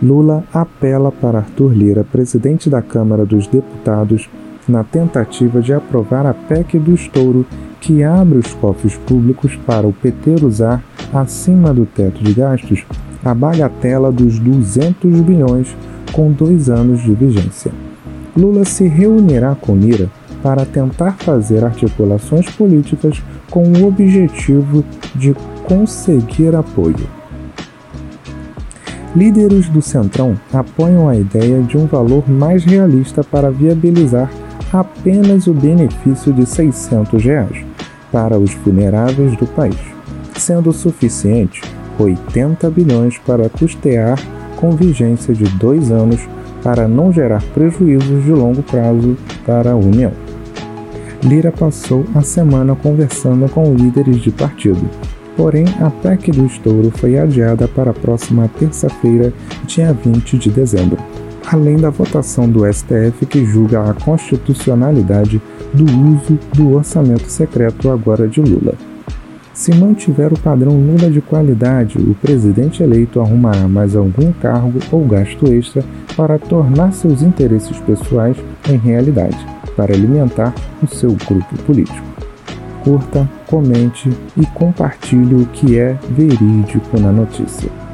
Lula apela para Arthur Lira, presidente da Câmara dos Deputados, na tentativa de aprovar a PEC do estouro que abre os cofres públicos para o PT usar, acima do teto de gastos, a bagatela dos 200 bilhões com dois anos de vigência. Lula se reunirá com Lira para tentar fazer articulações políticas com o objetivo de conseguir apoio. Líderes do Centrão apoiam a ideia de um valor mais realista para viabilizar apenas o benefício de 600 reais para os vulneráveis do país, sendo suficiente 80 bilhões para custear com vigência de dois anos para não gerar prejuízos de longo prazo para a União. Lira passou a semana conversando com líderes de partido, porém a PEC do estouro foi adiada para a próxima terça-feira, dia 20 de dezembro, além da votação do STF que julga a constitucionalidade do uso do orçamento secreto agora de Lula. Se mantiver o padrão Lula de qualidade, o presidente eleito arrumará mais algum cargo ou gasto extra para tornar seus interesses pessoais em realidade, para alimentar o seu grupo político. Curta, comente e compartilhe o que é verídico na notícia.